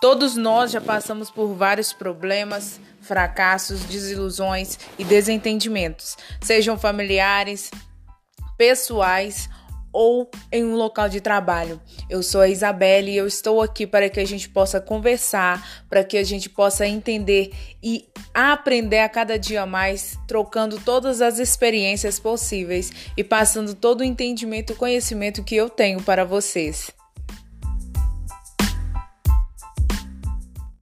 Todos nós já passamos por vários problemas, fracassos, desilusões e desentendimentos, sejam familiares, pessoais ou em um local de trabalho. Eu sou a Isabelle e eu estou aqui para que a gente possa conversar, para que a gente possa entender e aprender a cada dia mais, trocando todas as experiências possíveis e passando todo o entendimento e conhecimento que eu tenho para vocês.